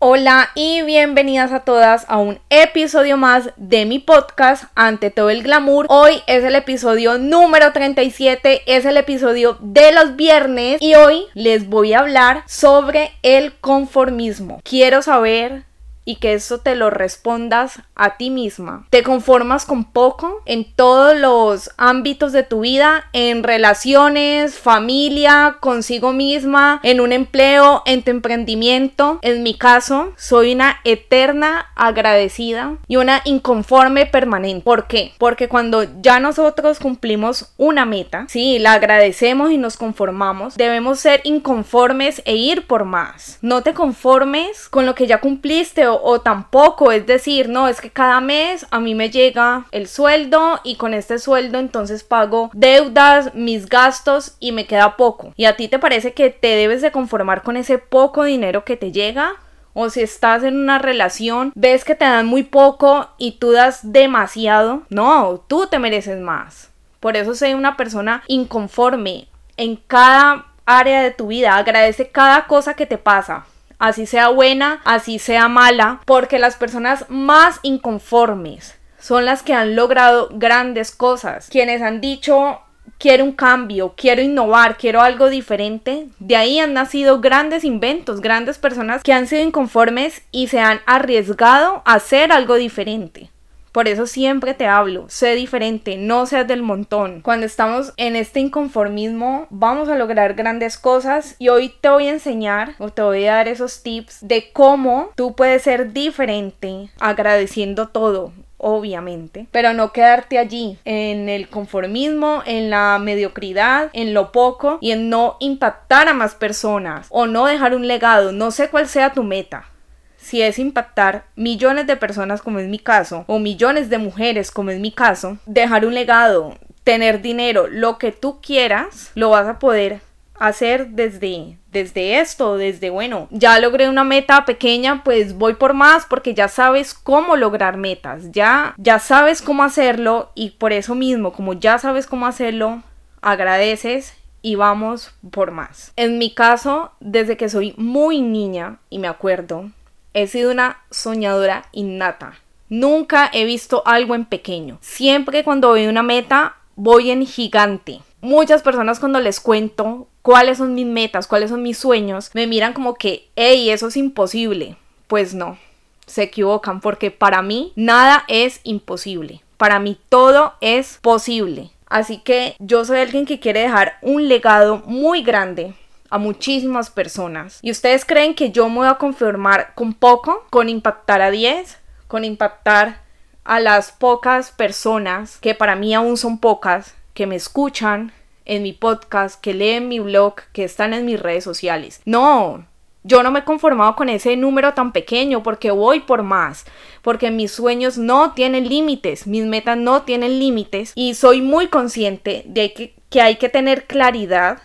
Hola y bienvenidas a todas a un episodio más de mi podcast Ante todo el glamour. Hoy es el episodio número 37, es el episodio de los viernes y hoy les voy a hablar sobre el conformismo. Quiero saber y que eso te lo respondas a ti misma. ¿Te conformas con poco en todos los ámbitos de tu vida? En relaciones, familia, consigo misma, en un empleo, en tu emprendimiento. En mi caso, soy una eterna agradecida y una inconforme permanente. ¿Por qué? Porque cuando ya nosotros cumplimos una meta, sí, la agradecemos y nos conformamos, debemos ser inconformes e ir por más. No te conformes con lo que ya cumpliste o, tampoco es decir, no, es que cada mes a mí me llega el sueldo y con este sueldo entonces pago deudas, mis gastos y me queda poco. ¿Y a ti te parece que te debes de conformar con ese poco dinero que te llega? o si estás en una relación, ves que te dan muy poco y tú das demasiado, no, tú te mereces más. Por eso soy una persona inconforme en cada área de tu vida, agradece cada cosa que te pasa así sea buena, así sea mala, porque las personas más inconformes son las que han logrado grandes cosas, quienes han dicho quiero un cambio, quiero innovar, quiero algo diferente. De ahí han nacido grandes inventos, grandes personas que han sido inconformes y se han arriesgado a hacer algo diferente. Por eso siempre te hablo, sé diferente, no seas del montón. Cuando estamos en este inconformismo, vamos a lograr grandes cosas y hoy te voy a enseñar o te voy a dar esos tips de cómo tú puedes ser diferente agradeciendo todo, obviamente, pero no quedarte allí en el conformismo, en la mediocridad, en lo poco y en no impactar a más personas o no dejar un legado, no sé cuál sea tu meta si es impactar millones de personas como es mi caso, o millones de mujeres como es mi caso, dejar un legado, tener dinero, lo que tú quieras, lo vas a poder hacer desde desde esto, desde bueno, ya logré una meta pequeña, pues voy por más porque ya sabes cómo lograr metas, ya ya sabes cómo hacerlo y por eso mismo, como ya sabes cómo hacerlo, agradeces y vamos por más. En mi caso, desde que soy muy niña y me acuerdo, He sido una soñadora innata. Nunca he visto algo en pequeño. Siempre cuando voy una meta, voy en gigante. Muchas personas cuando les cuento cuáles son mis metas, cuáles son mis sueños, me miran como que, hey, eso es imposible. Pues no, se equivocan porque para mí nada es imposible. Para mí todo es posible. Así que yo soy alguien que quiere dejar un legado muy grande a muchísimas personas. ¿Y ustedes creen que yo me voy a conformar con poco? ¿Con impactar a 10? ¿Con impactar a las pocas personas, que para mí aún son pocas, que me escuchan en mi podcast, que leen mi blog, que están en mis redes sociales? No, yo no me he conformado con ese número tan pequeño porque voy por más, porque mis sueños no tienen límites, mis metas no tienen límites y soy muy consciente de que, que hay que tener claridad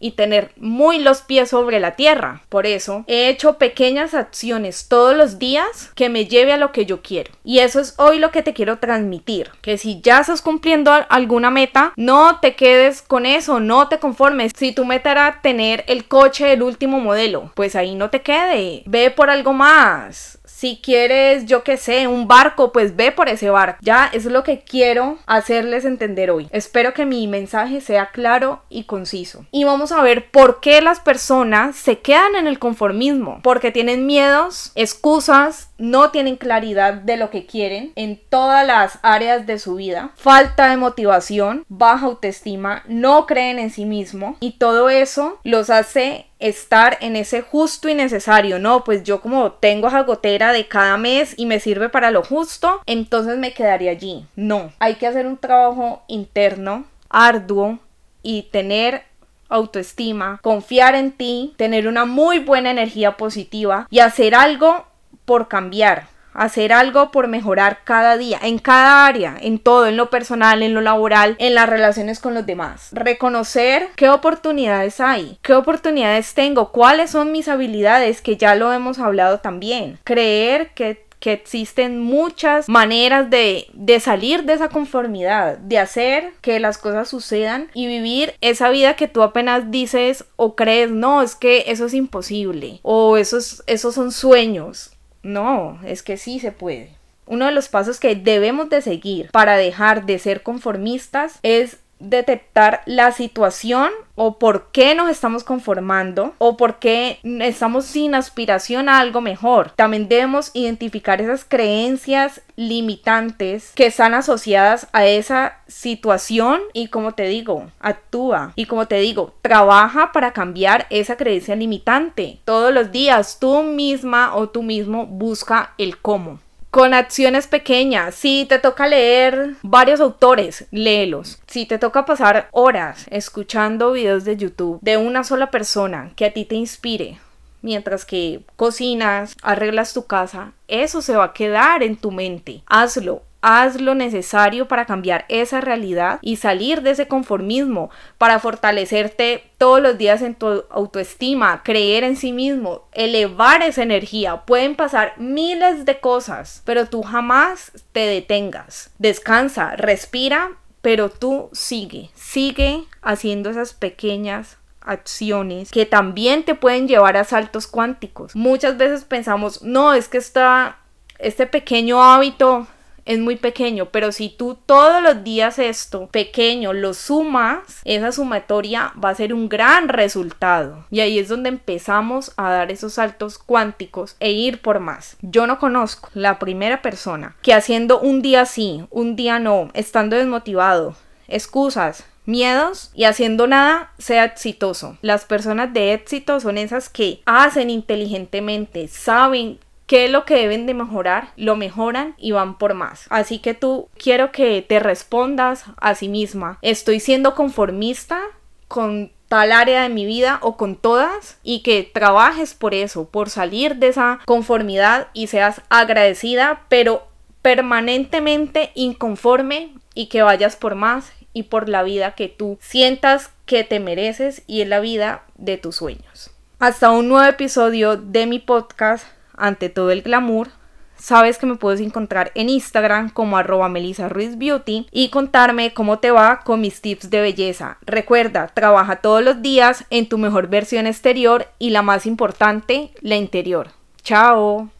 y tener muy los pies sobre la tierra. Por eso he hecho pequeñas acciones todos los días que me lleve a lo que yo quiero. Y eso es hoy lo que te quiero transmitir. Que si ya estás cumpliendo alguna meta, no te quedes con eso, no te conformes. Si tu meta era tener el coche del último modelo, pues ahí no te quede. Ve por algo más si quieres, yo que sé, un barco, pues ve por ese barco. Ya es lo que quiero hacerles entender hoy. Espero que mi mensaje sea claro y conciso. Y vamos a ver por qué las personas se quedan en el conformismo. Porque tienen miedos, excusas, no tienen claridad de lo que quieren en todas las áreas de su vida, falta de motivación, baja autoestima, no creen en sí mismo y todo eso los hace estar en ese justo y necesario, no, pues yo como tengo esa gotera de cada mes y me sirve para lo justo, entonces me quedaría allí. No, hay que hacer un trabajo interno, arduo y tener autoestima, confiar en ti, tener una muy buena energía positiva y hacer algo por cambiar, hacer algo por mejorar cada día, en cada área, en todo, en lo personal, en lo laboral, en las relaciones con los demás. Reconocer qué oportunidades hay, qué oportunidades tengo, cuáles son mis habilidades, que ya lo hemos hablado también. Creer que que existen muchas maneras de, de, salir de esa conformidad, de hacer que las cosas sucedan y vivir esa vida que tú apenas dices o crees, no, es que eso es imposible o esos, esos son sueños. No, es que sí se puede. Uno de los pasos que debemos de seguir para dejar de ser conformistas es detectar la situación o por qué nos estamos conformando o por qué estamos sin aspiración a algo mejor. También debemos identificar esas creencias limitantes que están asociadas a esa situación y como te digo, actúa y como te digo, trabaja para cambiar esa creencia limitante. Todos los días tú misma o tú mismo busca el cómo con acciones pequeñas. Si te toca leer varios autores, léelos. Si te toca pasar horas escuchando videos de YouTube de una sola persona que a ti te inspire, mientras que cocinas, arreglas tu casa, eso se va a quedar en tu mente. Hazlo, Haz lo necesario para cambiar esa realidad y salir de ese conformismo, para fortalecerte todos los días en tu autoestima, creer en sí mismo, elevar esa energía. Pueden pasar miles de cosas, pero tú jamás te detengas. Descansa, respira, pero tú sigue, sigue haciendo esas pequeñas acciones que también te pueden llevar a saltos cuánticos. Muchas veces pensamos, no, es que está este pequeño hábito es muy pequeño, pero si tú todos los días esto pequeño lo sumas, esa sumatoria va a ser un gran resultado. Y ahí es donde empezamos a dar esos saltos cuánticos e ir por más. Yo no conozco la primera persona que haciendo un día sí, un día no, estando desmotivado, excusas, miedos y haciendo nada sea exitoso. Las personas de éxito son esas que hacen inteligentemente, saben qué es lo que deben de mejorar, lo mejoran y van por más. Así que tú quiero que te respondas a sí misma, ¿estoy siendo conformista con tal área de mi vida o con todas y que trabajes por eso, por salir de esa conformidad y seas agradecida, pero permanentemente inconforme y que vayas por más y por la vida que tú sientas que te mereces y es la vida de tus sueños. Hasta un nuevo episodio de mi podcast ante todo el glamour, sabes que me puedes encontrar en Instagram como arroba Melissa Ruiz Beauty y contarme cómo te va con mis tips de belleza. Recuerda, trabaja todos los días en tu mejor versión exterior y la más importante, la interior. Chao.